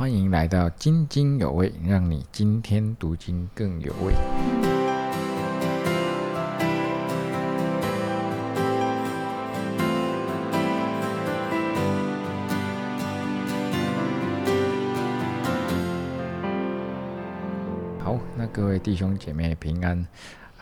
欢迎来到津津有味，让你今天读经更有味。好，那各位弟兄姐妹平安，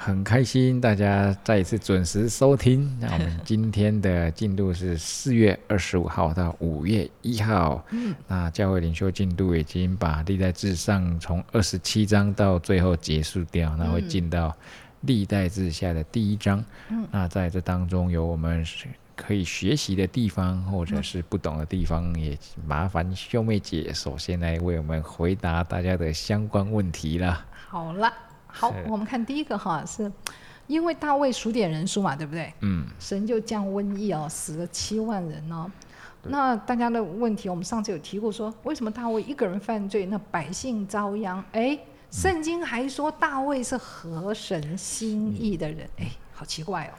很开心大家再一次准时收听。那我们今天的进度是四月二十五号到五月一号。嗯，那教会领袖进度已经把历代至上从二十七章到最后结束掉，那会进到历代志下的第一章。嗯，那在这当中有我们可以学习的地方，或者是不懂的地方，也麻烦秀妹姐首先来为我们回答大家的相关问题了。好了，好，我们看第一个哈，是因为大卫数点人数嘛，对不对？嗯，神就降瘟疫哦，死了七万人哦。那大家的问题，我们上次有提过，说为什么大卫一个人犯罪，那百姓遭殃？哎，圣经还说大卫是合神心意的人，哎，好奇怪哦。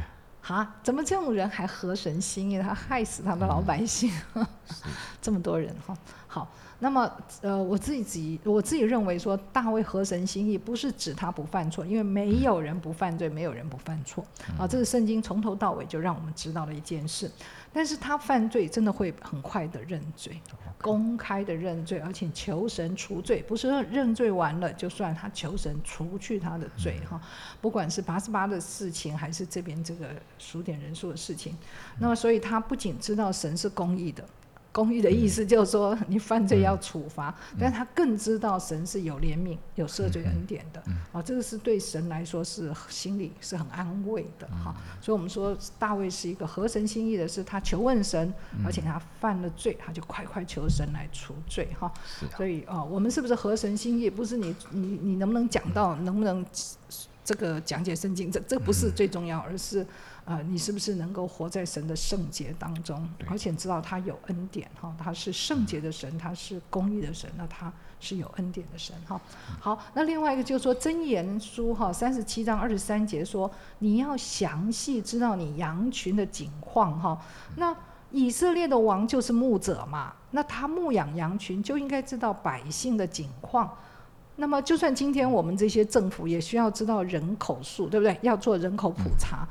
哈，怎么这种人还合神心意？他害死他的老百姓，这么多人哈。好，那么呃，我自己我自己认为说，大卫合神心意不是指他不犯错，因为没有人不犯罪，没有人不犯错啊。这是圣经从头到尾就让我们知道的一件事。但是他犯罪真的会很快的认罪，公开的认罪，而且求神除罪，不是认罪完了就算，他求神除去他的罪哈。不管是八十八的事情，还是这边这个数点人数的事情，那么所以他不仅知道神是公义的。公义的意思就是说，你犯罪要处罚，但是他更知道神是有怜悯、有赦罪恩典的，啊，这个是对神来说是心里是很安慰的哈。所以，我们说大卫是一个合神心意的，是他求问神，而且他犯了罪，他就快快求神来除罪哈。所以啊，我们是不是合神心意？不是你你你能不能讲到，能不能这个讲解圣经？这这不是最重要，而是。啊，你是不是能够活在神的圣洁当中，而且知道他有恩典哈？他是圣洁的神，他是公义的神，那他是有恩典的神哈。好，那另外一个就是说箴言书哈，三十七章二十三节说，你要详细知道你羊群的景况哈。那以色列的王就是牧者嘛，那他牧养羊群就应该知道百姓的景况。那么就算今天我们这些政府也需要知道人口数，对不对？要做人口普查。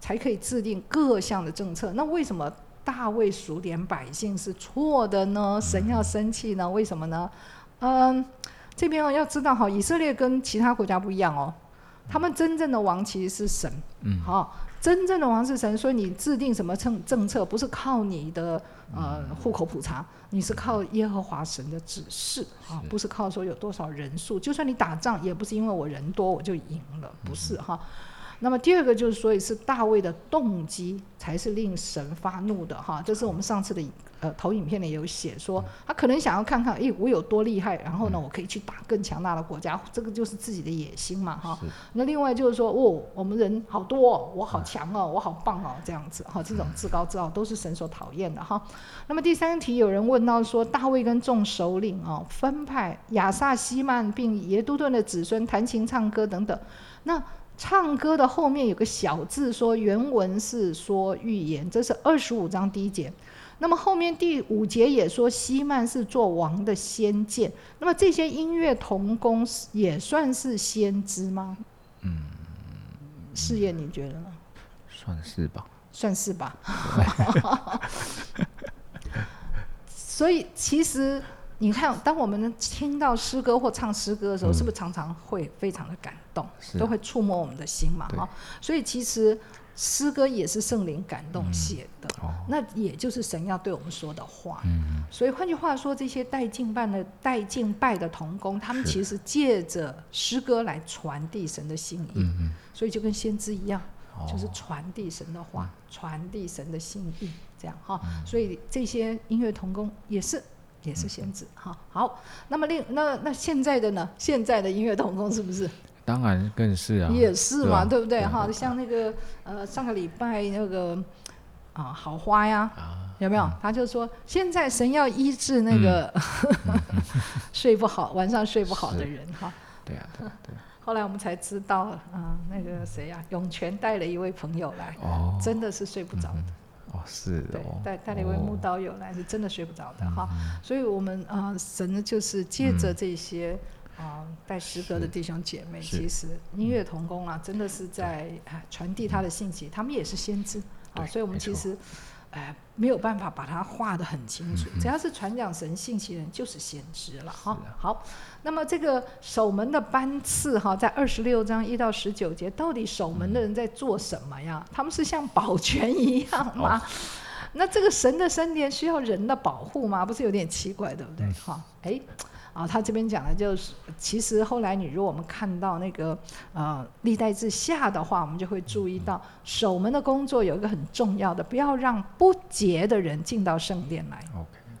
才可以制定各项的政策。那为什么大卫数点百姓是错的呢？神要生气呢？为什么呢？嗯，这边哦要知道哈，以色列跟其他国家不一样哦。他们真正的王其实是神，嗯，好，真正的王是神，所以你制定什么政政策，不是靠你的呃户口普查，你是靠耶和华神的指示啊，不是靠说有多少人数。就算你打仗，也不是因为我人多我就赢了，不是哈。那么第二个就是，所以是大卫的动机才是令神发怒的哈。这是我们上次的呃投影片里有写说，他可能想要看看，诶，我有多厉害，然后呢，我可以去打更强大的国家，这个就是自己的野心嘛哈。那另外就是说，哦，我们人好多，我好强哦，我好棒哦，这样子哈，这种自高自傲都是神所讨厌的哈。那么第三题有人问到说，大卫跟众首领哦分派亚萨西曼并耶都顿的子孙弹琴唱歌等等，那。唱歌的后面有个小字，说原文是说预言，这是二十五章第一节。那么后面第五节也说西曼是做王的先见。那么这些音乐童工也算是先知吗？嗯，试验你觉得呢？算是吧。算是吧。所以其实。你看，当我们听到诗歌或唱诗歌的时候，是不是常常会非常的感动，都会触摸我们的心嘛？哈，所以其实诗歌也是圣灵感动写的，那也就是神要对我们说的话。嗯，所以换句话说，这些带敬拜的带敬拜的童工，他们其实借着诗歌来传递神的心意。嗯所以就跟先知一样，就是传递神的话，传递神的心意，这样哈。所以这些音乐童工也是。也是先知哈好，那么另那那现在的呢？现在的音乐童工是不是？当然更是啊，也是嘛，对不对哈？像那个呃上个礼拜那个啊好花呀，有没有？他就说现在神要医治那个 睡不好晚上睡不好的人哈。对啊，对。后来我们才知道啊，那个谁呀，永泉带了一位朋友来，真的是睡不着的。哦，是对哦，，带带了一位木哦刀友来，是真的睡不着的哈。所以我们啊、呃神呢就是借着这些啊、带诗歌的弟兄姐妹，其实音乐童工啊，真的是在啊传递他的信息，他们也是先知啊，所以我们其实。哎，没有办法把它画得很清楚。嗯只要是传讲神信息的人，就是先知了哈。啊好，那么这个守门的班次哈，在二十六章一到十九节，到底守门的人在做什么呀？他们是像保全一样吗？哦那这个神的圣殿需要人的保护吗？不是有点奇怪，对不对？嗯哈、哎，啊，他这边讲的就是，其实后来你如果我们看到那个呃历代志下的话，我们就会注意到守门的工作有一个很重要的，不要让不洁的人进到圣殿来。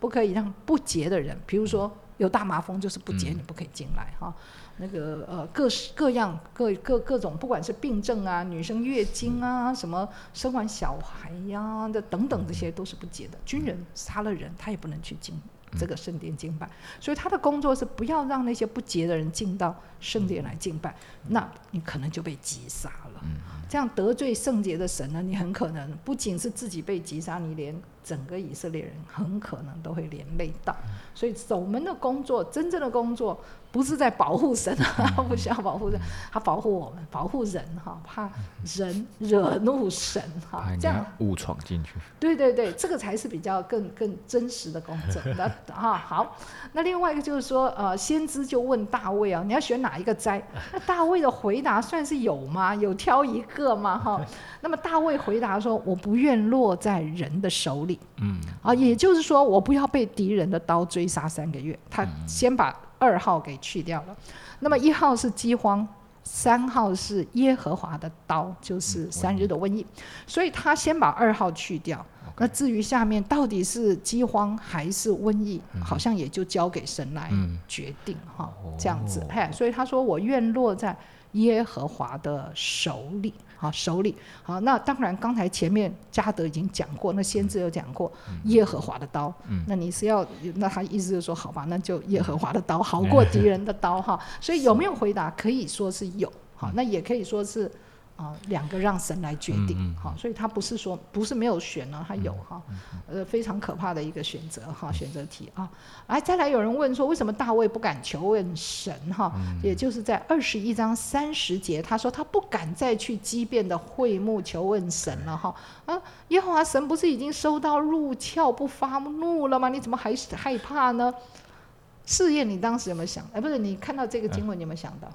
不可以让不洁的人，比如说有大麻风就是不洁，嗯你不可以进来哈。那个呃各式各样各各各种，不管是病症啊、女生月经啊、什么生完小孩呀、的等等，这些都是不洁的。军人杀了人，他也不能去进这个圣殿敬拜，所以他的工作是不要让那些不洁的人进到圣殿来敬拜，那你可能就被击杀了。这样得罪圣洁的神呢，你很可能不仅是自己被击杀，你连整个以色列人很可能都会连累到。所以守门的工作，真正的工作不是在保护神啊，不需要保护神，他保护我们，保护人哈，怕人惹怒神哈这样误闯进去。对对对，这个才是比较更更真实的工作。那 哈好，那另外一个就是说，呃，先知就问大卫啊，你要选哪一个灾？那大卫的回答算是有吗？有挑一个吗？哈，那么大卫回答说，我不愿落在人的手里。嗯，啊，也就是说，我不要被敌人的刀追杀三个月。他先把二号给去掉了，那么一号是饥荒，三号是耶和华的刀，就是三日的瘟疫，所以他先把二号去掉。那至于下面到底是饥荒还是瘟疫，好像也就交给神来嗯。决定哈、哦。这样子，嘿，所以他说我愿落在耶和华的手里，好手里，好，那当然刚才前面加德已经讲过，那先知有讲过耶和华的刀，嗯。那你是要，那他意思就是说，好吧，那就耶和华的刀好过敌人的刀哈，所以有没有回答？可以说是有，好，那也可以说是。啊，两个让神来决定，好，所以他不是说不是没有选呢，他有哈，呃，非常可怕的一个选择哈，选择题啊。哎，再来有人问说，为什么大卫不敢求问神哈？也就是在二十一章三十节，他说他不敢再去畸变的会幕求问神了哈。啊，耶和华神不是已经收到入鞘不发怒了吗？你怎么还是害怕呢？试验你当时有没有想？哎，不是，你看到这个经文你有没有想到？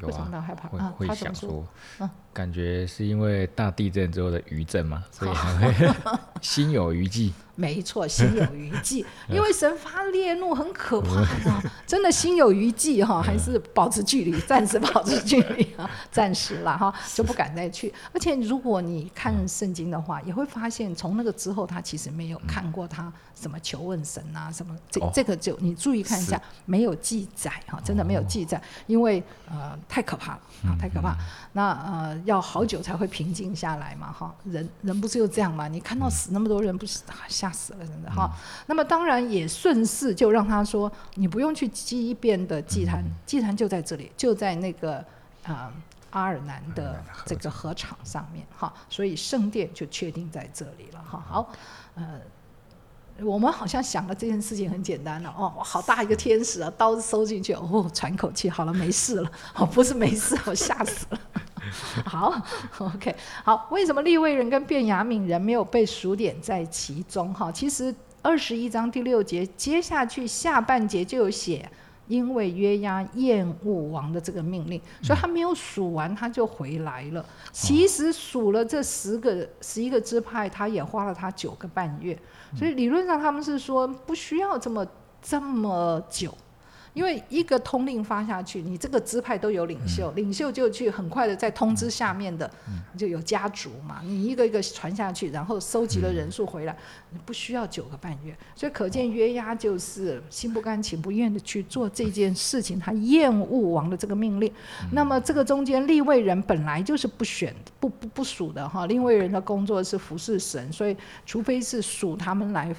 有为什么啊，他害怕啊？他怎么说？想说嗯，感觉是因为大地震之后的余震嘛，所以还会 心有余悸。没错，心有余悸，因为神发烈怒很可怕的，真的心有余悸哈，还是保持距离，暂时保持距离啊，暂时了哈，就不敢再去。而且如果你看圣经的话，也会发现从那个之后，他其实没有看过他什么求问神啊，什么这哦这个就你注意看一下，没有记载哈，真的没有记载，因为呃太可怕了啊，太可怕。那呃要好久才会平静下来嘛哈，人人不是就这样嘛？你看到死那么多人，不是啊吓死了真的哈。那么当然也顺势就让他说，你不用去祭变的祭坛，祭坛就在这里，就在那个啊、阿尔南的这个河场上面哈，所以圣殿就确定在这里了哈。好，呃。我们好像想了这件事情很简单了哦，好大一个天使啊，刀子收进去哦，喘口气，好了，没事了，哦，不是没事，我吓死了。好，OK，好，为什么利未人跟便雅悯人没有被数点在其中？哈，其实二十一章第六节接下去下半节就有写，因为约押厌恶王的这个命令，所以他没有数完他就回来了。其实数了这十个十一个支派，他也花了他九个半月，所以理论上他们是说不需要这么这么久。因为一个通令发下去，你这个支派都有领袖，领袖就去很快的在通知下面的，就有家族嘛，你一个一个传下去，然后收集了人数回来，你不需要九个半月，所以可见约押就是心不甘情不愿的去做这件事情，他厌恶王的这个命令。那么这个中间立位人本来就是不选不不不属的哈，立位人的工作是服侍神，所以除非是属他们来。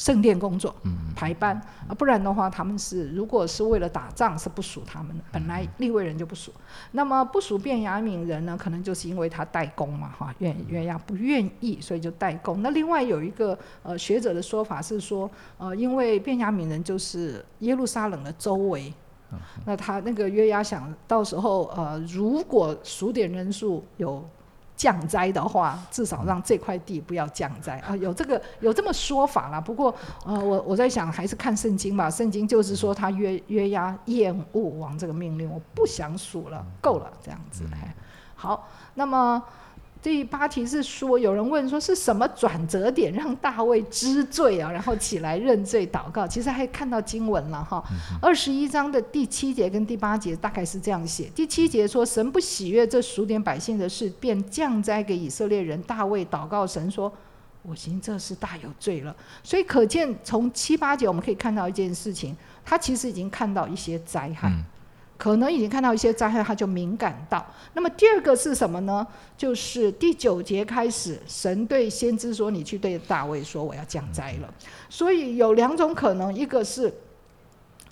圣殿工作，排班啊，不然的话，他们是如果是为了打仗，是不属他们的。本来立位人就不属，那么不属便雅悯人呢，可能就是因为他代工嘛，哈，愿愿亚不愿意，所以就代工。那另外有一个呃学者的说法是说，呃，因为便雅悯人就是耶路撒冷的周围，那他那个约押想到时候呃，如果数点人数有。降灾的话，至少让这块地不要降灾啊，有这个有这么说法啦。不过，呃，我我在想，还是看圣经吧。圣经就是说，他约约押厌恶王这个命令，我不想数了，够了，这样子。好，那么。第八题是说，有人问说是什么转折点让大卫知罪啊，然后起来认罪祷告。其实还看到经文了哈，二十一章的第七节跟第八节大概是这样写。第七节说神不喜悦这数点百姓的事，便降灾给以色列人。大卫祷告神说：“我行这事大有罪了。”所以可见从七八节我们可以看到一件事情，他其实已经看到一些灾害。可能已经看到一些灾害，他就敏感到。那么第二个是什么呢？就是第九节开始，神对先知说：“你去对大卫说，我要降灾了。”所以有两种可能：一个是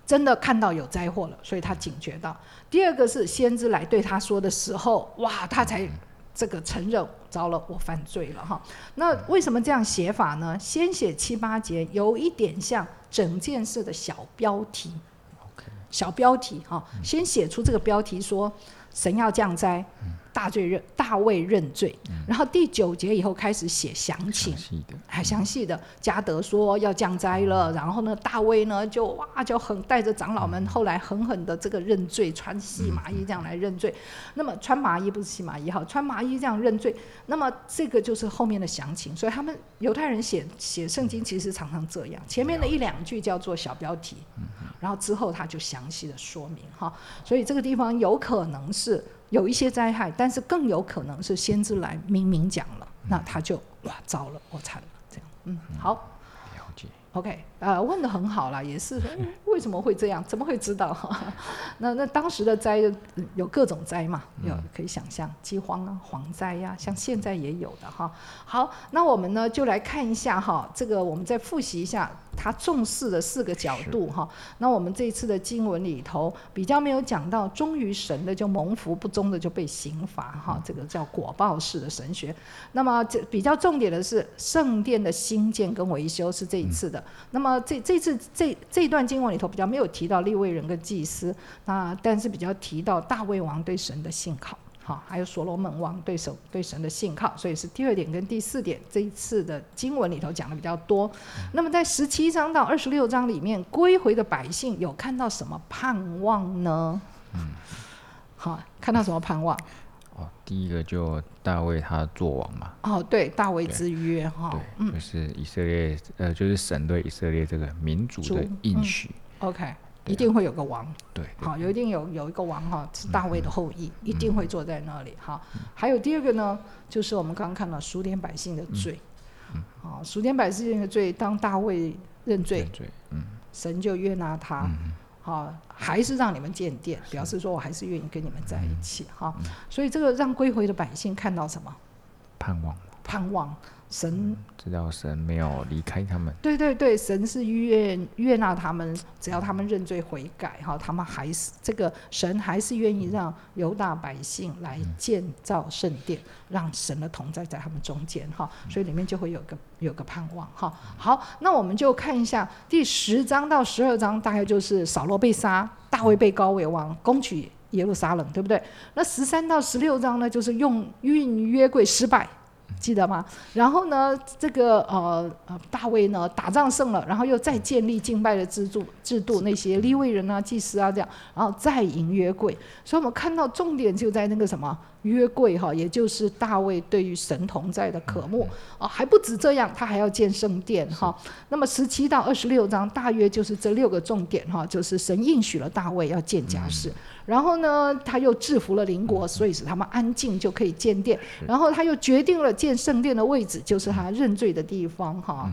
真的看到有灾祸了，所以他警觉到；第二个是先知来对他说的时候，哇，他才这个承认糟了，我犯罪了哈。那为什么这样写法呢？先写七八节，有一点像整件事的小标题。小标题哈，先写出这个标题说神要降灾。大罪认大卫认罪，然后第九节以后开始写详情，还详细的。加德说要降灾了，然后呢，大卫呢就哇就很带着长老们，后来狠狠的这个认罪，穿细麻衣这样来认罪。那么穿麻衣不是细麻衣哈，穿麻衣这样认罪。那么这个就是后面的详情。所以他们犹太人写写圣经其实常常这样，前面的一两句叫做小标题，然后之后他就详细的说明哈。所以这个地方有可能是。有一些灾害，但是更有可能是先知来明明讲了，那他就哇糟了，我惨了，这样，嗯，好，了解，OK，呃，问的很好了，也是为什么会这样？怎么会知道？那那当时的灾有各种灾嘛，有可以想象，饥荒啊、蝗灾呀，像现在也有的哈。好，那我们呢就来看一下哈，这个我们再复习一下。他重视的四个角度哈，那我们这一次的经文里头比较没有讲到忠于神的就蒙福，不忠的就被刑罚哈，这个叫果报式的神学。那么这比较重点的是圣殿的兴建跟维修是这一次的。那么这这次这这一段经文里头比较没有提到立位人跟祭司，那但是比较提到大卫王对神的信靠。好，还有所罗门王对手对神的信靠，所以是第二点跟第四点，这一次的经文里头讲的比较多。那么在十七章到二十六章里面，归回的百姓有看到什么盼望呢？嗯，好，看到什么盼望？哦，第一个就大卫他做王嘛。哦，对，大卫之约哈，对，就是以色列，呃，就是神对以色列这个民族的应许。OK。一定会有个王，对，好，有一定有有一个王哈，是大卫的后裔，一定会坐在那里哈。还有第二个呢，就是我们刚刚看到数点百姓的罪，嗯。好，数点百姓的罪，当大卫认罪，嗯，神就约纳他，好，还是让你们建殿，表示说我还是愿意跟你们在一起哈。所以这个让归回的百姓看到什么？盼望，盼望。神知道神没有离开他们，对对对，神是悦悦纳他们，只要他们认罪悔改，哈，他们还是这个神还是愿意让犹大百姓来建造圣殿，让神的同在在他们中间，哈，所以里面就会有个有个盼望，哈。好，那我们就看一下第十章到十二章，大概就是扫罗被杀，大卫被高为王，攻取耶路撒冷，对不对？那十三到十六章呢，就是用运约柜失败。记得吗？然后呢，这个呃呃大卫呢打仗胜了，然后又再建立敬拜的制度制度，那些立位人啊、祭司啊这样，然后再迎约柜。所以我们看到重点就在那个什么约柜哈，也就是大卫对于神同在的渴慕。啊，还不止这样，他还要建圣殿哈。那么十七到二十六章大约就是这六个重点哈，就是神应许了大卫要建家室。然后呢，他又制服了邻国，所以使他们安静就可以建殿。然后他又决定了建圣殿的位置，就是他认罪的地方哈，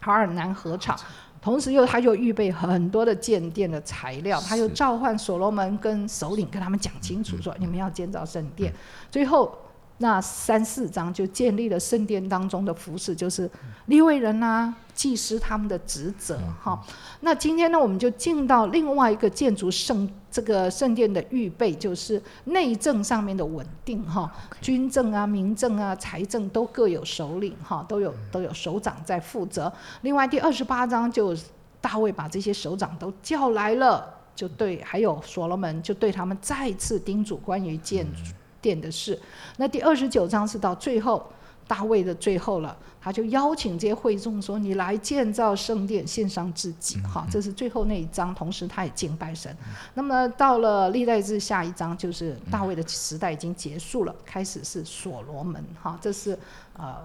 哈尔南河场。同时又他又预备很多的建殿的材料，他又召唤所罗门跟首领跟他们讲清楚，说你们要建造圣殿。最后那三四章就建立了圣殿当中的服饰，就是立位人啊、祭司他们的职责哈。那今天呢，我们就进到另外一个建筑圣这个圣殿的预备，就是内政上面的稳定哈。军政啊、民政啊、财政都各有首领哈，都有都有首长在负责。另外第二十八章就大卫把这些首长都叫来了，就对，还有所罗门就对他们再次叮嘱关于建筑。殿的事，那第二十九章是到最后大卫的最后了，他就邀请这些会众说：“你来建造圣殿，献上自己。”哈，这是最后那一章，同时他也敬拜神。那么到了历代志下一章，就是大卫的时代已经结束了，开始是所罗门。哈，这是呃。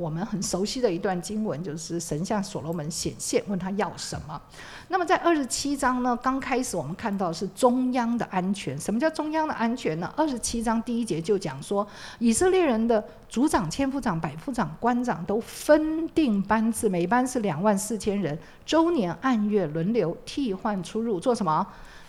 我们很熟悉的一段经文，就是神向所罗门显现，问他要什么。那么在二十七章呢，刚开始我们看到是中央的安全。什么叫中央的安全呢？二十七章第一节就讲说，以色列人的族长、千夫长、百夫长、官长都分定班次，每班是两万四千人，周年按月轮流替换出入，做什么？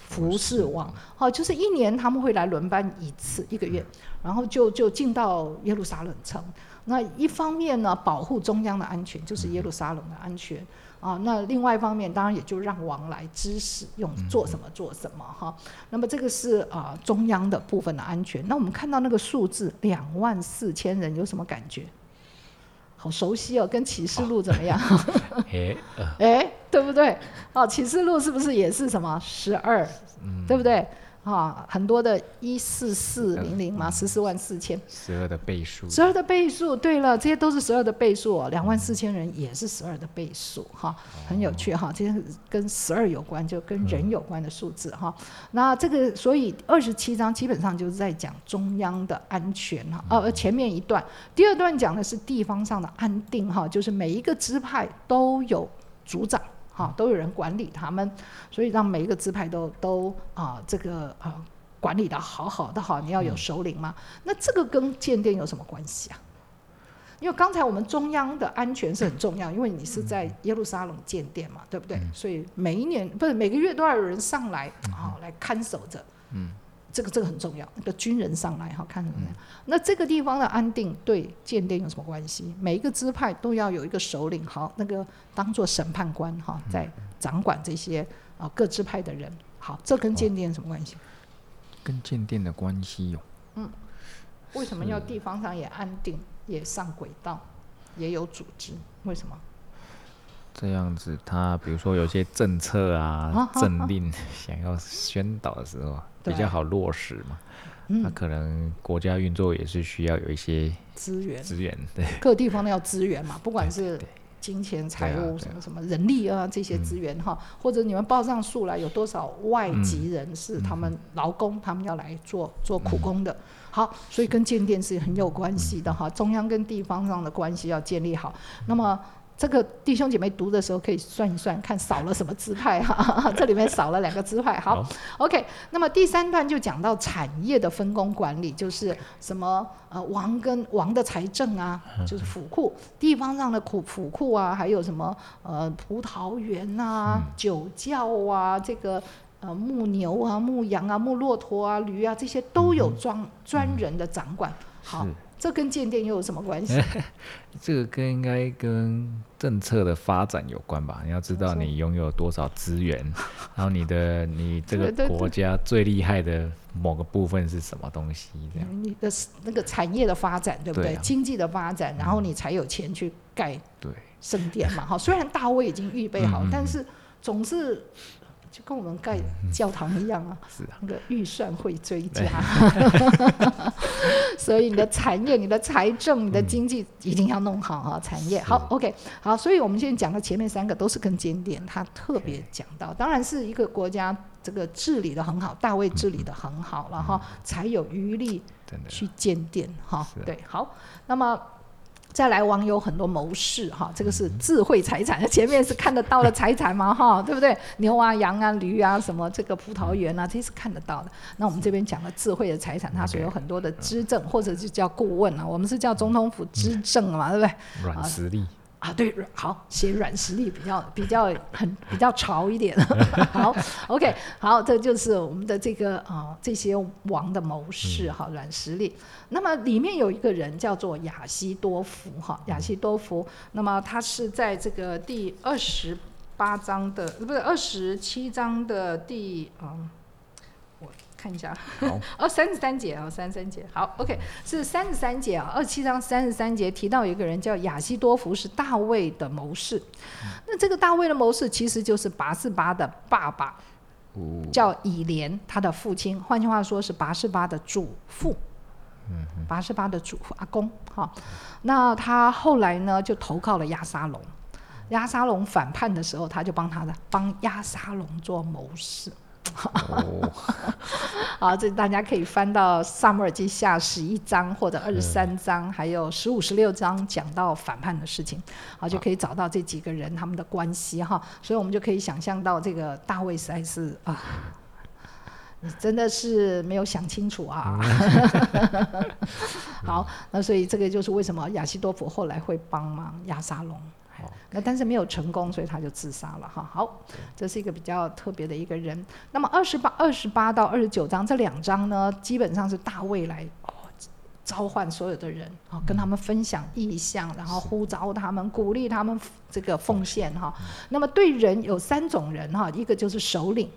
服侍王。好，就是一年他们会来轮班一次，一个月，然后就就进到耶路撒冷城。那一方面呢，保护中央的安全，就是耶路撒冷的安全啊。那另外一方面，当然也就让王来指使用做什么做什么哈。那么这个是啊中央的部分的安全。那我们看到那个数字两万四千人，有什么感觉？好熟悉哦，跟启示录怎么样？哎，哎，对不对？哦，启示录是不是也是什么十二？对不对？啊，很多的一四四零零嘛，十四万四千，十二的倍数，十二的倍数。对了，这些都是十二的倍数哦，两万四千人也是十二的倍数，哈，很有趣哈，这些跟十二有关，就跟人有关的数字哈。那这个，所以二十七章基本上就是在讲中央的安全哈，呃，前面一段，第二段讲的是地方上的安定哈，就是每一个支派都有组长。好，都有人管理他们，所以让每一个支派都都啊，这个啊管理的好好的哈。你要有首领嘛？那这个跟建殿有什么关系啊？因为刚才我们中央的安全是很重要，因为你是在耶路撒冷建殿嘛，对不对？所以每一年不是每个月都要有人上来啊，来看守着。嗯。这个这个很重要，那个军人上来哈，看怎么样？那这个地方的安定对建殿有什么关系？每一个支派都要有一个首领，好，那个当做审判官哈，在掌管这些啊各支派的人。好，这跟建殿什么关系？跟建殿的关系有。嗯，为什么要地方上也安定，也上轨道，也有组织？为什么？这样子，他比如说有些政策啊、政令 想要宣导的时候。比较好落实嘛，那可能国家运作也是需要有一些资源，资源对，各地方都要资源嘛，不管是金钱、财务什么什么人力啊这些资源哈，或者你们报上数来有多少外籍人士，他们劳工他们要来做做苦工的，好，所以跟建店是很有关系的哈，中央跟地方上的关系要建立好，那么。这个弟兄姐妹读的时候可以算一算，看少了什么支派哈，这里面少了两个支派。好，OK。那么第三段就讲到产业的分工管理，就是什么呃王跟王的财政啊，就是府库，地方上的库府库啊，还有什么呃葡萄园啊、酒窖啊，这个呃牧牛啊、牧羊啊、牧骆驼啊、驴啊，这些都有专专人的掌管。好。这跟建店又有什么关系？这个跟应该跟政策的发展有关吧？你要知道你拥有多少资源，然后你的你这个国家最厉害的某个部分是什么东西？这样你的那个产业的发展，对不对？经济的发展，然后你才有钱去盖对圣殿嘛。哈，虽然大卫已经预备好，但是总是。就跟我们盖教堂一样啊，那个预算会追加，所以你的产业、你的财政、你的经济一定要弄好啊！产业。好，OK，好，所以我们现在讲的前面三个都是跟监点，他特别讲到，当然是一个国家这个治理的很好，大卫治理的很好了哈，才有余力去建殿哈。对，好，那么。再来，网友很多谋士哈，这个是智慧财产，前面是看得到的财产嘛哈，对不对？牛啊、羊啊、驴啊，什么这个葡萄园啊，这些是看得到的。那我们这边讲的智慧的财产，它是有很多的资政，或者是叫顾问啊，我们是叫总统府资政嘛，对不对？软实力。啊，对，好，写软实力比较比较很比较潮一点。好，OK，好，这就是我们的这个啊这些王的谋士哈，软实力。那么里面有一个人叫做亚西多福哈，亚西多福，那么他是在这个第二十八章的，不是二十七章的第嗯。看一下，哦，三十三节啊，三十三节，好，OK，是三十三节啊，二七章三十三节提到一个人叫亚西多福，是大卫的谋士。那这个大卫的谋士其实就是拔示巴的爸爸，叫以莲，他的父亲，换句话说是拔示巴的祖父，嗯，拔示巴的祖父阿公哈。那他后来呢，就投靠了亚沙龙，亚沙龙反叛的时候，他就帮他的帮亚沙龙做谋士。哦，好，这大家可以翻到《萨母尔记下》十一章或者二十三章，还有十五、十六章讲到反叛的事情，好，就可以找到这几个人他们的关系哈。所以我们就可以想象到这个大卫实在是啊，你真的是没有想清楚啊。好，那所以这个就是为什么亚西多夫后来会帮忙亚沙龙。那但是没有成功，所以他就自杀了哈。好，这是一个比较特别的一个人。那么二十八、二十八到二十九章这两章呢，基本上是大卫来哦召唤所有的人啊，跟他们分享意向，然后呼召他们，鼓励他们这个奉献哈。那么对人有三种人哈，一个就是首领。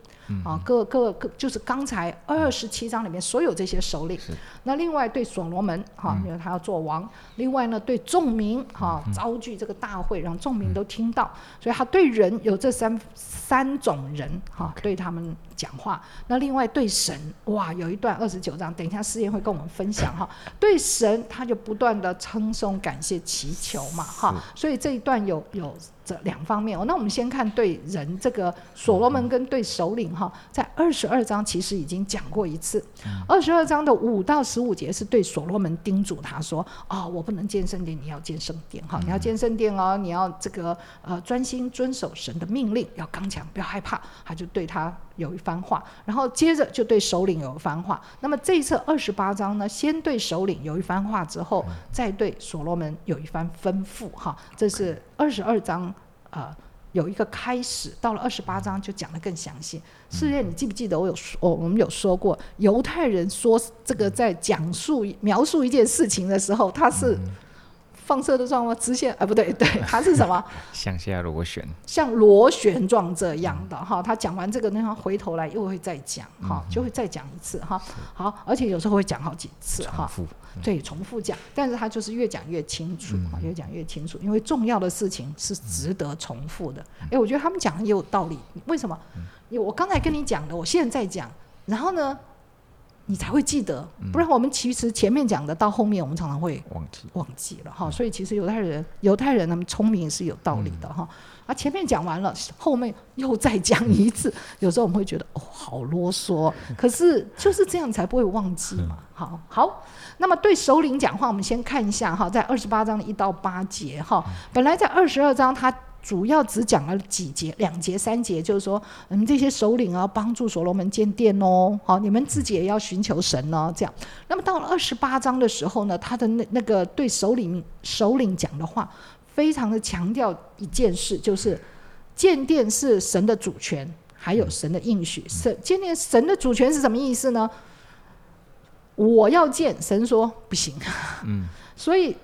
啊，各各各就是刚才二十七章里面所有这些首领。那另外对所罗门哈，因为他要做王。另外呢，对众民哈，招聚这个大会，让众民都听到。所以他对人有这三三种人哈，对他们讲话。那另外对神哇，有一段二十九章，等一下试验会跟我们分享哈。对神他就不断的称颂感谢祈求嘛哈。所以这一段有有。meals. 这两方面哦，那我们先看对人这个所罗门跟对首领哈，在二十二章其实已经讲过一次。二十二章的五到十五节是对所罗门叮嘱他说：“哦，我不能建圣殿，你要建圣殿哈，你要建圣殿哦，你要这个呃专心遵守神的命令，要刚强，不要害怕。”他就对他。有一番话，然后接着就对首领有一番话。那么这一次二十八章呢，先对首领有一番话，之后再对所罗门有一番吩咐。哈，这是二十二章，呃，有一个开始。到了二十八章就讲得更详细。四月，你记不记得我有说，我们有说过，犹太人说这个在讲述描述一件事情的时候，他是。放射的状况？直线？啊，不对，对，它是什么？向下螺旋。像螺旋状这样的哈，他讲完这个，那他回头来又会再讲哈，就会再讲一次哈。好，而且有时候会讲好几次哈。重复。对，重复讲，但是他就是越讲越清楚越讲越清楚，因为重要的事情是值得重复的。哎，我觉得他们讲的也有道理。为什么？因为我刚才跟你讲的，我现在在讲，然后呢？你才会记得，不然我们其实前面讲的到后面我们常常会忘记忘记了哈。所以其实犹太人犹太人他们聪明是有道理的哈。啊，前面讲完了，后面又再讲一次，有时候我们会觉得哦好啰嗦，可是就是这样才不会忘记嘛。好，好，那么对首领讲话，我们先看一下哈，在二十八章的一到八节哈，本来在二十二章他。主要只讲了几节，两节、三节，就是说，你们这些首领啊，帮助所罗门建殿哦，好，你们自己也要寻求神哦，这样。那么到了二十八章的时候呢，他的那那个对首领首领讲的话，非常的强调一件事，就是建殿是神的主权，还有神的应许。神建殿，神的主权是什么意思呢？我要建，神说不行。嗯，所以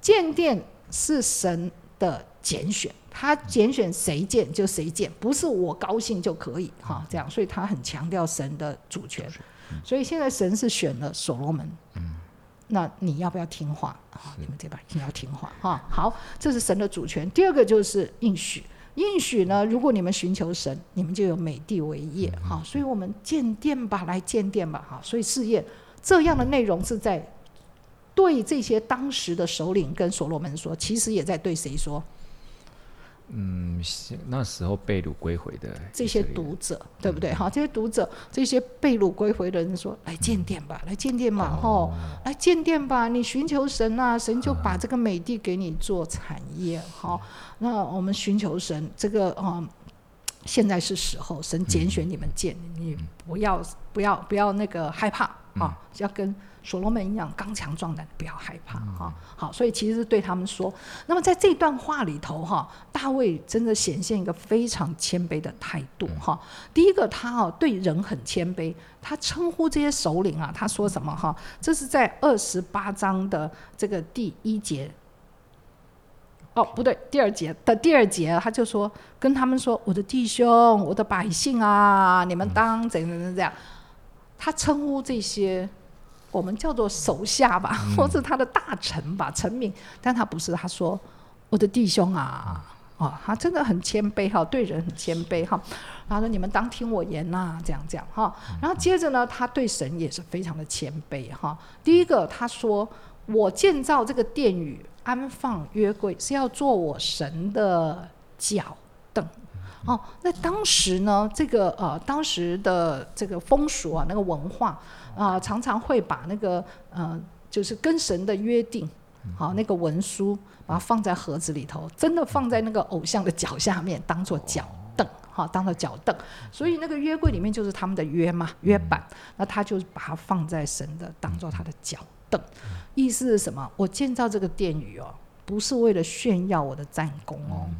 建殿是神的拣选。他拣选谁建就谁建，不是我高兴就可以哈，这样，所以他很强调神的主权。所以现在神是选了所罗门，嗯那你要不要听话啊？你们这把一定要听话哈。好，这是神的主权。第二个就是应许，应许呢，如果你们寻求神，你们就有美地为业哈。所以我们建殿吧，来建殿吧哈。所以事业这样的内容是在对这些当时的首领跟所罗门说，其实也在对谁说？嗯，那时候被掳归回的这些读者，对不对？哈，这些读者，这些被掳归回的人说：“来建殿吧，来建殿嘛，吼，来建殿吧！你寻求神啊，神就把这个美地给你做产业。好，那我们寻求神，这个啊，现在是时候，神拣选你们建，你不要不要不要那个害怕啊，要跟所罗门一样刚强壮胆，不要害怕哈。好，所以其实是对他们说。那么在这段话里头哈，大卫真的显现一个非常谦卑的态度哈。第一个，他哦对人很谦卑，他称呼这些首领啊，他说什么哈？这是在二十八章的这个第一节。哦，不对，第二节的第二节，他就说跟他们说：“我的弟兄，我的百姓啊，你们当怎样怎样怎样。”他称呼这些我们叫做手下吧，或是他的大臣吧，臣民，但他不是，他说：“我的弟兄啊，哦，他真的很谦卑哈，对人很谦卑哈。”他说：“你们当听我言呐，这样这样哈。”然后接着呢，他对神也是非常的谦卑哈。第一个，他说：“我建造这个殿宇。”安放约柜是要做我神的脚凳哦。那当时呢，这个呃，当时的这个风俗啊，那个文化啊，常常会把那个呃，就是跟神的约定，好那个文书，把它放在盒子里头，真的放在那个偶像的脚下面，当做脚凳，哈，当做脚凳。所以那个约柜里面就是他们的约嘛，约板。那他就把它放在神的，当做他的脚凳。意思是什么？我建造这个殿宇哦，不是为了炫耀我的战功哦。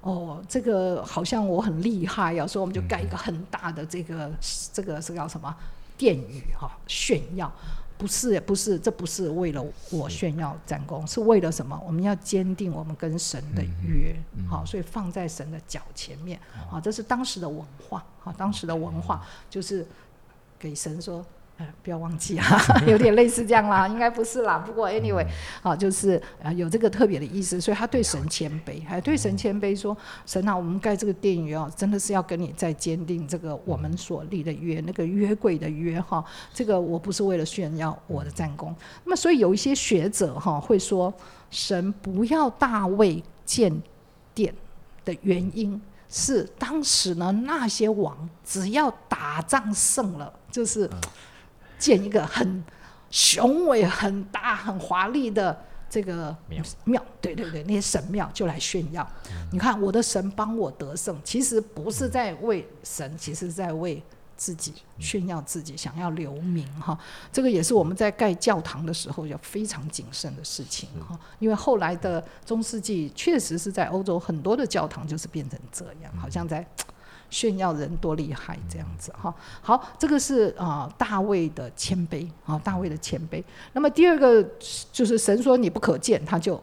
哦，这个好像我很厉害哦，所以我们就盖一个很大的这个这个是叫什么殿宇哈？炫耀？不是，不是，这不是为了我炫耀战功，是为了什么？我们要坚定我们跟神的约，好，所以放在神的脚前面，好，这是当时的文化，好，当时的文化就是给神说。不要忘记啊，有点类似这样啦，应该不是啦。不过 anyway，啊，就是啊有这个特别的意思，所以他对神谦卑，还对神谦卑说：“神啊，我们盖这个殿宇哦，真的是要跟你再坚定这个我们所立的约，那个约柜的约哈。这个我不是为了炫耀我的战功。那么，所以有一些学者哈会说，神不要大卫建殿的原因是当时呢那些王只要打仗胜了，就是。建一个很雄伟、很大、很华丽的这个庙，对对对，那些神庙就来炫耀。你看，我的神帮我得胜，其实不是在为神，其实在为自己炫耀自己，想要留名哈。这个也是我们在盖教堂的时候要非常谨慎的事情哈。因为后来的中世纪确实是在欧洲很多的教堂就是变成这样，好像在。炫耀人多厉害这样子哈，好，这个是啊大卫的谦卑啊，大卫的谦卑。那么第二个就是神说你不可见，他就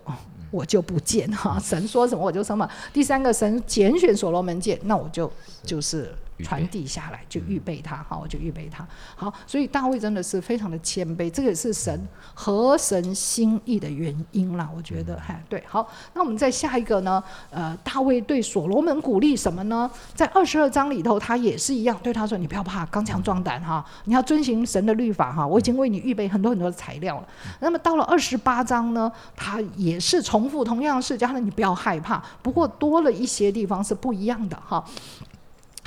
我就不见哈。神说什么我就什么。第三个神拣选所罗门见，那我就就是。传递下来就预备他，好，我就预备他，好，所以大卫真的是非常的谦卑，这个是神合神心意的原因啦，我觉得，哈，对，好，那我们再下一个呢，呃，大卫对所罗门鼓励什么呢？在二十二章里头，他也是一样对他说：“你不要怕，刚强壮胆哈，你要遵行神的律法哈，我已经为你预备很多很多的材料了。”那么到了二十八章呢，他也是重复同样的事，叫他你不要害怕，不过多了一些地方是不一样的哈。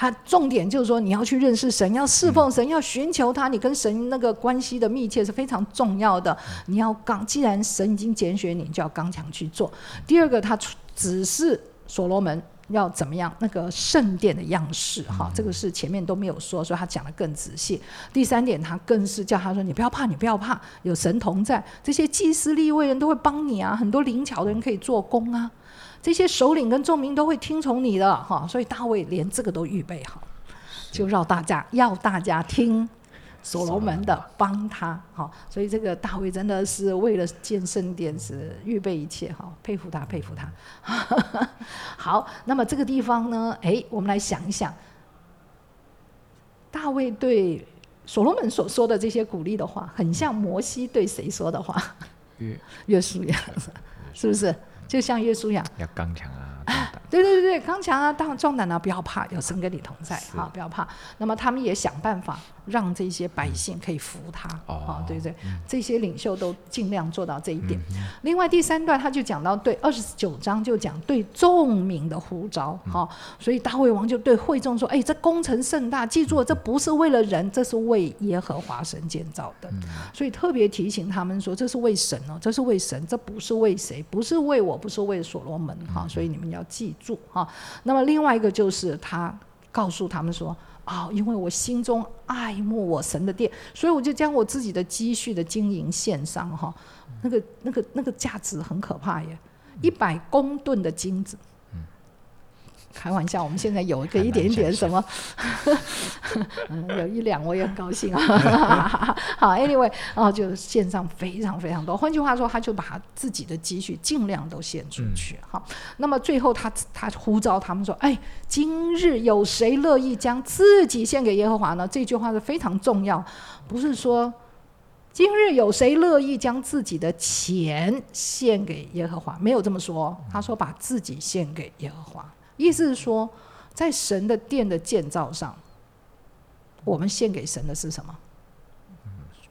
他重点就是说，你要去认识神，要侍奉神，要寻求他。你跟神那个关系的密切是非常重要的。你要刚，既然神已经拣选你，就要刚强去做。第二个，他只是所罗门要怎么样？那个圣殿的样式，哈，这个是前面都没有说，所以他讲的更仔细。第三点，他更是叫他说：“你不要怕，你不要怕，有神同在，这些祭司立位人都会帮你啊，很多灵巧的人可以做工啊。”这些首领跟众民都会听从你的哈，所以大卫连这个都预备好，就让大家要大家听所罗门的，帮他哈。所以这个大卫真的是为了建圣殿是预备一切哈，佩服他，佩服他。好，那么这个地方呢，哎，我们来想一想，大卫对所罗门所说的这些鼓励的话，很像摩西对谁说的话？约约书亚，是不是？就像耶稣一样，要刚强啊！对对对对，刚强啊，大壮胆啊，不要怕，有神跟你同在啊，不要怕。那么他们也想办法。让这些百姓可以服他，啊，对不对？这些领袖都尽量做到这一点。另外第三段他就讲到对二十九章就讲对众民的呼召，哈，所以大卫王就对会众说：“哎，这工程盛大，记住这不是为了人，这是为耶和华神建造的。”所以特别提醒他们说：“这是为神哦，这是为神，这不是为谁，不是为我，不是为所罗门，哈。所以你们要记住哈。那么另外一个就是他。告诉他们说。哦、因为我心中爱慕我神的殿，所以我就将我自己的积蓄的经营献上哈。那个、那个、那个价值很可怕耶，一百公吨的金子。开玩笑，我们现在有一个一点点什么，嗯，有一两我也很高兴啊。好，anyway，然后就献上非常非常多。换句话说，他就把他自己的积蓄尽量都献出去好。那么最后他他呼召他们说：“哎，今日有谁乐意将自己献给耶和华呢？”这句话是非常重要，不是说今日有谁乐意将自己的钱献给耶和华？没有这么说，他说把自己献给耶和华，意思是说，在神的殿的建造上，我们献给神的是什么？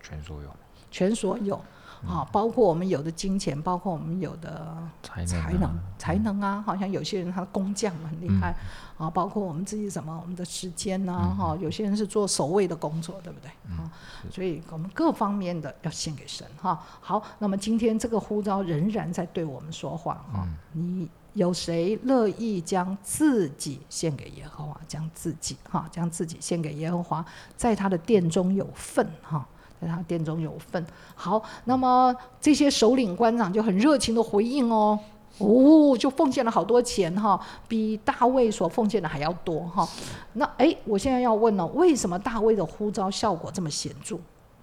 全所有。全所有。啊，包括我们有的金钱，包括我们有的才能才能啊。才能啊，好像有些人他工匠很厉害、啊，包括我们自己什么我们的时间呐、哈、有些人是做守卫的工作，对不对？啊，所以我们各方面的要献给神哈。好，那么今天这个呼召仍然在对我们说话哈，你。有谁乐意将自己献给耶和华？将自己哈，将自己献给耶和华，在他的殿中有份哈，在他殿中有份。好，那么这些首领官长就很热情的回应哦，哦，就奉献了好多钱哈，比大卫所奉献的还要多哈。那诶，我现在要问了，为什么大卫的呼召效果这么显著？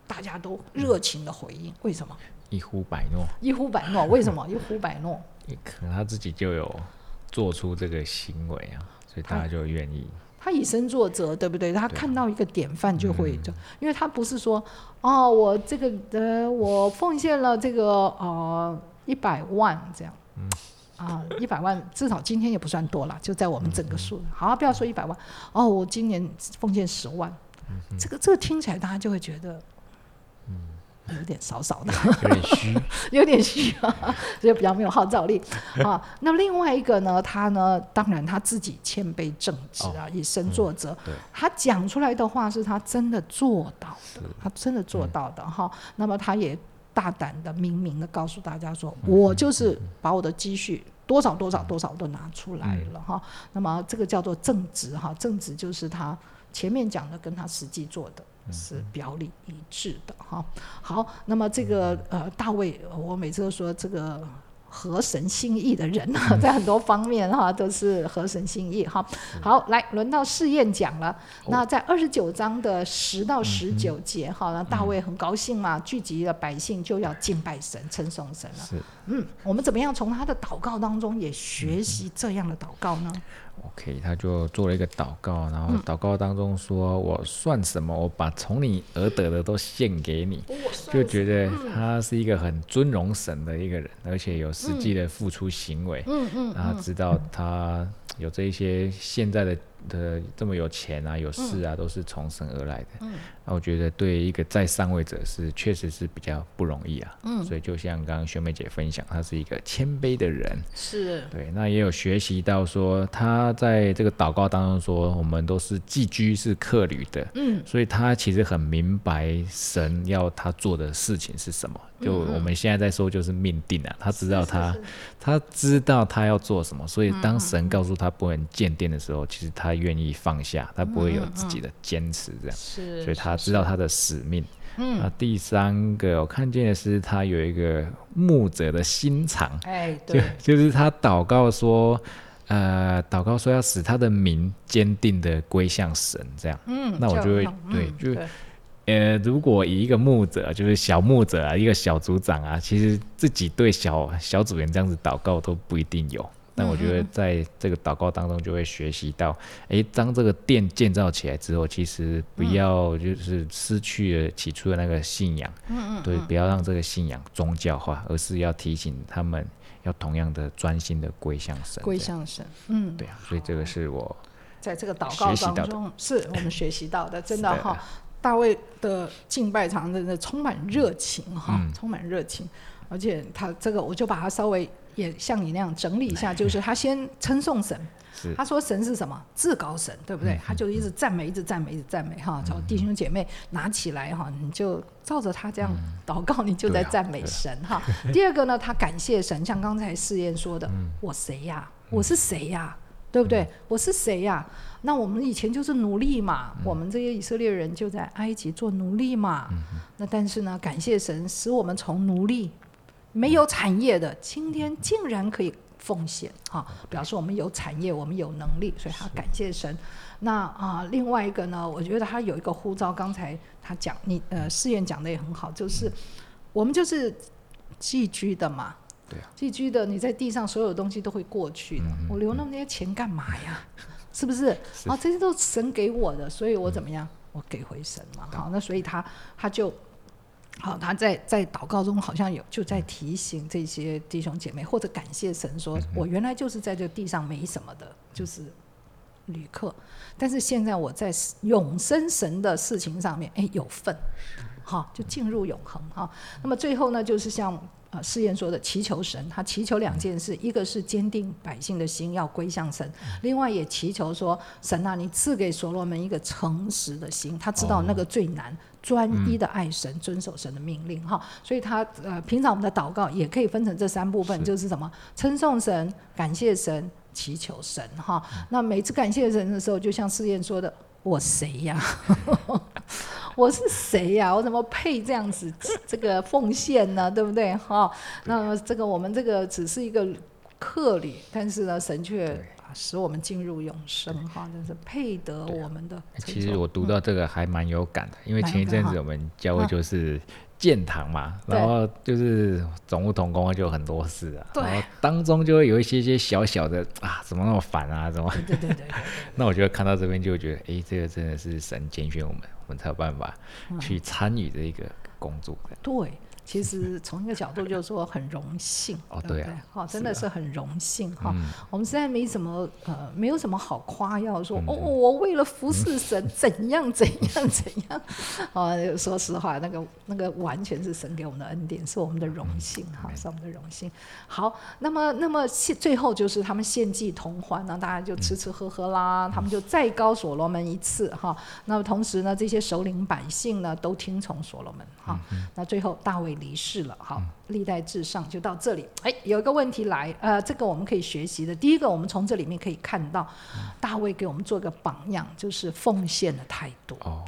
大家都热情的回应，为什么？一呼百诺，一呼百诺，为什么？一呼百诺，可能他自己就有做出这个行为啊，所以大家就愿意。他以身作则，对不对？他看到一个典范就会就，因为他不是说哦，我这个呃，我奉献了这个呃一百万这样，啊，一百万至少今天也不算多了，就在我们整个数，好，不要说一百万，哦，我今年奉献十万，这个这个听起来大家就会觉得，有点少少的。有点虚，有点虚啊，所以比较没有号召力 啊。那另外一个呢，他呢，当然他自己谦卑正直啊，以身作则。对，他讲出来的话是他真的做到的，他真的做到的哈。那么他也大胆的、明明的告诉大家说，我就是把我的积蓄。多少多少多少都拿出来了哈，那么这个叫做正直哈，正直就是他前面讲的跟他实际做的是表里一致的哈。好，那么这个呃大卫，我每次都说这个合神心意的人啊，在很多方面哈都是合神心意哈。好，来轮到试验讲了。那在二十九章的十到十九节哈，那大卫很高兴嘛，聚集了百姓就要敬拜神、称颂神了。是嗯，我们怎么样从他的祷告当中也学习这样的祷告呢？OK，他就做了一个祷告，然后祷告当中说：“我算什么？我把从你而得的都献给你。”就觉得他是一个很尊荣神的一个人，而且有实际的付出行为。嗯嗯然后知道他有这一些现在的的这么有钱啊、有势啊，都是从神而来的。嗯，那我觉得对一个在上位者是确实是比较不容易啊。嗯所以就像刚刚学妹姐分享，她是一个谦卑的人。是对，那也有学习到说，他在这个祷告当中说，我们都是寄居是客旅的，嗯所以他其实很明白神要他做的事情是什么。就我们现在在说，就是命定啊，他知道他，他知道他要做什么，所以当神告诉他不能鉴定的时候，其实他愿意放下，他不会有自己的坚持这样，是，所以他知道他的使命。嗯那第三个我看见的是，他有一个牧者的心肠。哎对，就是他祷告说，呃，祷告说要使他的名坚定的归向神，这样。嗯，那我就会嗯对就对呃，如果以一个牧者，就是小牧者啊，一个小组长啊，其实自己对小小组员这样子祷告都不一定有。但我觉得在这个祷告当中，就会学习到，诶，当这个殿建造起来之后，其实不要就是失去了起初的那个信仰，嗯嗯对，不要让这个信仰宗教化，而是要提醒他们要同样的专心的归向神。归向神，嗯，对啊，所以这个是我在这个祷告当中，是我们学习到的，真的是哈。大卫的敬拜场真的充满热情哈，嗯充满热情，而且他这个我就把它稍微也像你那样整理一下，就是他先称颂神，他说神是什么？至高神，对不对？他就一直赞美，一直赞美，一直赞美哈。找弟兄姐妹拿起来哈，你就照着他这样祷告，你就在赞美神哈。第二个呢，他感谢神，像刚才试验说的，我谁呀？我是谁呀？对不对？我是谁呀、那我们以前就是奴隶嘛，我们这些以色列人就在埃及做奴隶嘛。那但是呢，感谢神使我们从奴隶没有产业的，今天竟然可以奉献哈、表示我们有产业，我们有能力，所以他感谢神。那啊、另外一个呢，我觉得他有一个呼召，刚才他讲你呃试验讲的也很好，就是我们就是寄居的嘛。对啊，寄居的，你在地上所有东西都会过去的。我留那么些钱干嘛呀？是不是？啊，这些都是神给我的，所以我怎么样？我给回神嘛。好，那所以他他就好，他在在祷告中好像有就在提醒这些弟兄姐妹，或者感谢神说，我原来就是在这地上没什么的，就是旅客，但是现在我在永生神的事情上面，哎，有份，好，就进入永恒哈。那么最后呢，就是像呃试验说的，祈求神，他祈求两件事，一个是坚定百姓的心要归向神，另外也祈求说，神啊，你赐给所罗门一个诚实的心，他知道那个最难。专一的爱神，遵守神的命令，哈，所以他呃，平常我们的祷告也可以分成这三部分，就是什么称颂神、感谢神、祈求神，哈。那每次感谢神的时候，就像试验说的，我谁呀？我是谁呀？我怎么配这样子这个奉献呢？对不对？哈，那么这个我们这个只是一个客旅，但是呢，神却啊使我们进入永生，哈，真是配得我们的。其实我读到这个还蛮有感的，因为前一阵子我们教会就是建堂嘛，然后就是总务同工就有很多事啊，然后当中就会有一些些小小的啊，怎么那么烦啊，怎么？对对对 那我觉得看到这边就觉得，哎，这个真的是神拣选我们，我们才有办法嗯去参与这一个工作的。对，其实从一个角度就是说很荣幸，哦对不对对啊？哈、真的是是很荣幸哈、嗯我们实在没什么呃，没有什么好夸耀说、哦，我为了服侍神、怎样怎样怎样。啊、说实话，那个那个完全是神给我们的恩典，是我们的荣幸哈、是我们的荣幸。好，那么那么现最后就是他们献祭同欢，那大家就吃吃喝喝啦，他们就再高所罗门一次哈。那么同时呢，这些首领百姓呢都听从所罗门哈。那最后大卫离世了，好，历代至上就到这里。哎，有一个问题来，呃，这个我们可以学习的。第一个，我们从这里面可以看到，大卫给我们做一个榜样，就是奉献的态度。哦，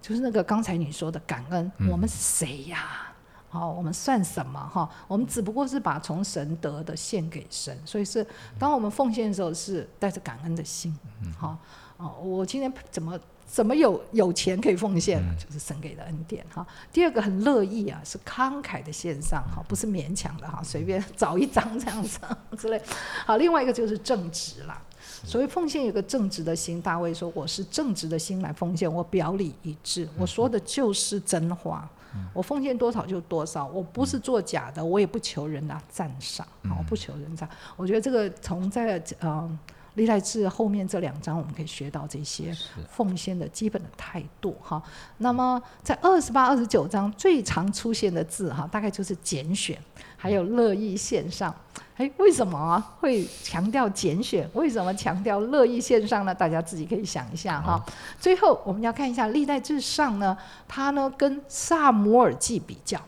就是那个刚才你说的感恩，我们是谁呀？好、我们算什么哈？我们只不过是把从神得的献给神，所以是当我们奉献的时候是带着感恩的心。好、哦，我今天怎么怎么有有钱可以奉献呢？就是神给的恩典哈。第二个很乐意啊，是慷慨的献上哈，不是勉强的哈，随便找一张这样子之类。好，另外一个就是正直啦。所谓奉献有个正直的心，大卫说：“我是正直的心来奉献，我表里一致，我说的就是真话。我奉献多少就多少，我不是做假的，我也不求人啊赞赏，好，我不求人赞。我觉得这个从在呃历代志后面这两章，我们可以学到这些奉献的基本的态度哈。那么在二十八、二十九章最常出现的字哈，大概就是拣选，还有乐意献上。哎，为什么啊会强调拣选？为什么强调乐意献上呢？大家自己可以想一下哈。最后我们要看一下历代志上呢，它呢跟萨摩尔记比较。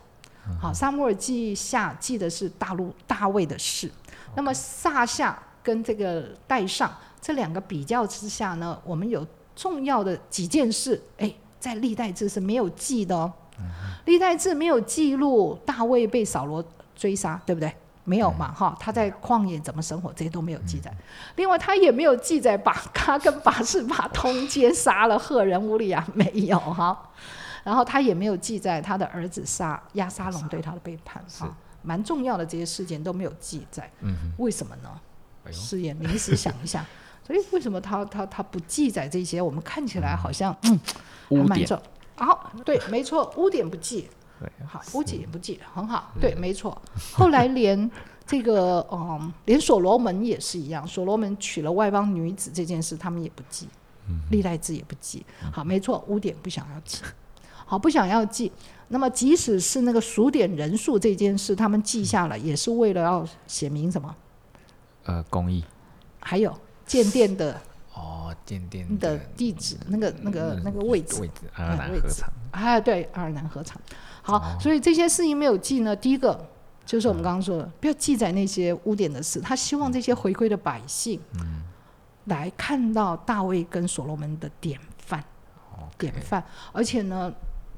好，萨摩尔记下记的是大陆大卫的事，那么萨下跟这个带上这两个比较之下呢，我们有重要的几件事，哎，在历代志是没有记的哦。历代志没有记录大卫被扫罗追杀，对不对？没有嘛，哈，他在旷野怎么生活，这些都没有记载。另外，他也没有记载把他跟拔示巴通奸杀了赫人乌利亚，没有哈。然后他也没有记载他的儿子杀亚沙龙对他的背叛，哈，蛮重要的这些事件都没有记载。嗯，为什么呢？哎呦，试验临时想一下，所以为什么他他他不记载这些？我们看起来好像嗯还污点。好，对，没错，污点不记，对，好，污点也不记，很好，对，没错。后来连这个嗯，连所罗门也是一样，所罗门娶了外邦女子这件事，他们也不记，历代志也不记。好，没错，污点不想要记，好，不想要记。那么即使是那个数点人数这件事，他们记下了，也是为了要写明什么？呃，工艺，还有建店的哦，建店的。地址，那个那个那个位置，位置，阿尔南位场，啊，对，爱尔兰合场。好，所以这些事情没有记呢。第一个就是我们刚刚说的，不要记载那些污点的事。他希望这些回归的百姓，来看到大卫跟所罗门的典范，典范，而且呢，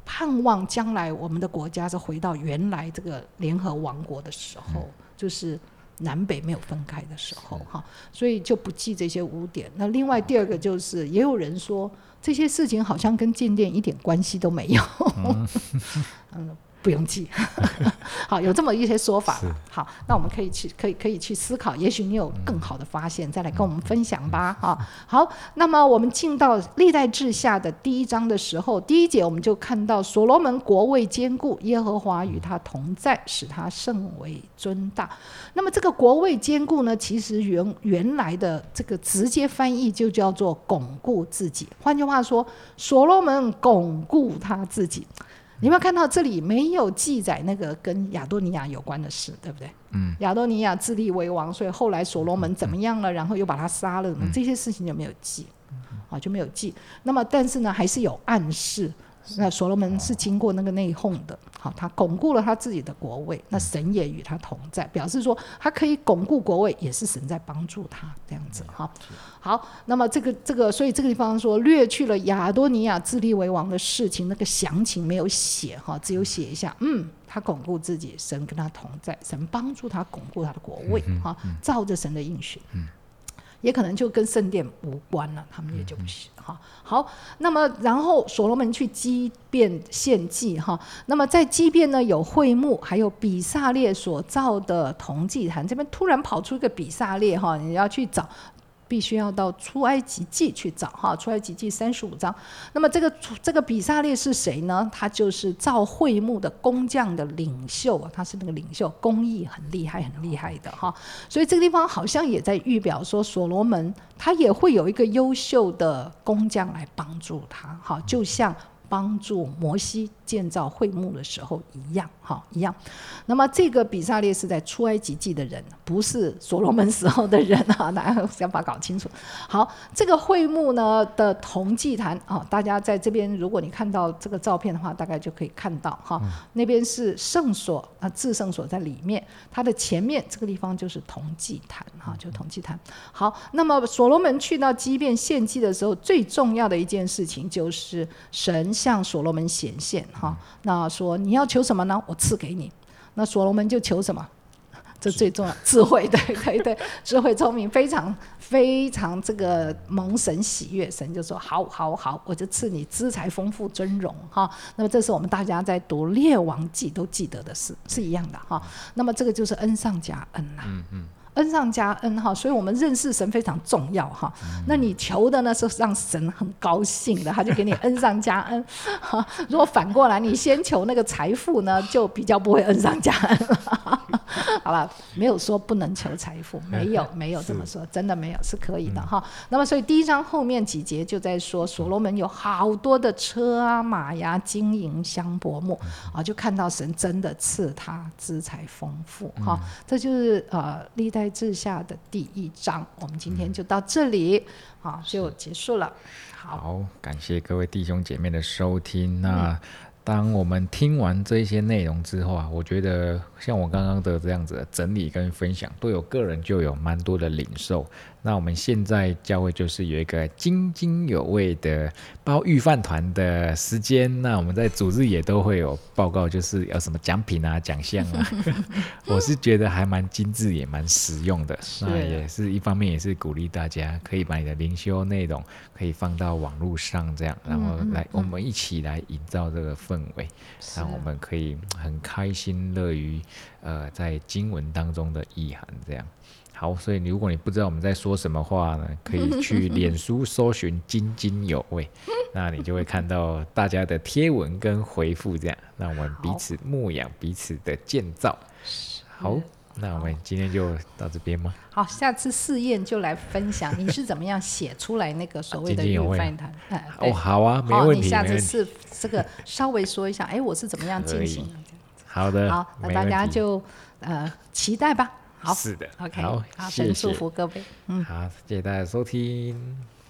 盼望将来我们的国家是回到原来这个联合王国的时候，就是南北没有分开的时候，哈，所以就不记这些污点。那另外第二个就是，也有人说这些事情好像跟静电一点关系都没有，嗯。不用记，好，有这么一些说法。好，那我们可以去，可以可以去思考，也许你有更好的发现，再来跟我们分享吧。哈，好，那么我们进到历代志下的第一章的时候，第一节我们就看到所罗门国位坚固，耶和华与他同在，使他甚为尊大。那么这个国位坚固呢，其实原原来的这个直接翻译就叫做巩固自己。换句话说，所罗门巩固他自己。你有没有看到这里没有记载那个跟亚多尼亚有关的事，对不对？嗯。亚多尼亚自立为王，所以后来所罗门怎么样了？然后又把他杀了，这些事情就没有记，啊，就没有记。那么，但是呢，还是有暗示。那所罗门是经过那个内讧的，好，他巩固了他自己的国位，那神也与他同在，表示说他可以巩固国位，也是神在帮助他这样子哈。好，那么这个这个，所以这个地方说略去了亚多尼亚自立为王的事情，那个详情没有写哈，只有写一下，嗯，他巩固自己，神跟他同在，神帮助他巩固他的国位哈，照着神的应许。也可能就跟圣殿无关了，他们也就不行哈。好，那么然后所罗门去畸变献祭哈，那么在畸变呢有会幕，还有比萨列所造的铜祭坛，这边突然跑出一个比萨列哈，你要去找。必须要到出埃及记去找哈，出埃及记三十五章。那么这个这个比萨列是谁呢？他就是造会幕的工匠的领袖啊，他是那个领袖，工艺很厉害，很厉害的哈。所以这个地方好像也在预表说，所罗门他也会有一个优秀的工匠来帮助他哈，就像。帮助摩西建造会幕的时候一样，哈，一样。那么这个比萨列是在出埃及记的人，不是所罗门时候的人啊，大家想法搞清楚。好，这个会幕呢的铜祭坛啊，大家在这边，如果你看到这个照片的话，大概就可以看到哈，那边是圣所啊，至圣所在里面，它的前面这个地方就是铜祭坛哈，就铜祭坛。好，那么所罗门去到基变献祭的时候，最重要的一件事情就是神。向所罗门显现，哈，那说你要求什么呢？我赐给你。那所罗门就求什么？这最重要，智慧，对对对，智慧聪明，非常非常这个蒙神喜悦。神就说：好，好，好，我就赐你资财丰富、尊荣，哈。那么这是我们大家在读列王记都记得的事，是一样的，哈。那么这个就是恩上加恩呐。嗯嗯。恩上加恩哈，所以我们认识神非常重要哈。那你求的呢是让神很高兴的，他就给你恩上加恩。如果反过来你先求那个财富呢，就比较不会恩上加恩了。好了，没有说不能求财富，没有没有这么说，真的没有是可以的哈。那么所以第一章后面几节就在说，所罗门有好多的车啊马呀金银香柏木啊，就看到神真的赐他资财丰富哈。这就是呃历代志下的第一章，我们今天就到这里好就结束了。好，感谢各位弟兄姐妹的收听那。当我们听完这些内容之后啊，我觉得像我刚刚的这样子整理跟分享，对我个人就有蛮多的领受。那我们现在教会就是有一个津津有味的包预饭团的时间，那我们在主日也都会有报告，就是有什么奖品啊、奖项啊。我是觉得还蛮精致，也蛮实用的。那也是一方面，也是鼓励大家可以把你的灵修内容可以放到网络上，这样，然后来我们一起来营造这个氛围，让我们可以很开心乐于呃在经文当中的意涵，这样。好，所以如果你不知道我们在说什么话呢，可以去脸书搜寻“津津有味”，那你就会看到大家的贴文跟回复，这样让我们彼此牧养彼此的建造。好，那我们今天就到这边吗？好，下次试验就来分享 你是怎么样写出来那个所谓的语饭谈。哦，好啊，没问题。你下次是这个稍微说一下，哎，我是怎么样进行？好的，好，那大家就呃期待吧。好，是的，OK，好，神祝福各位，嗯，好，谢谢大家收听。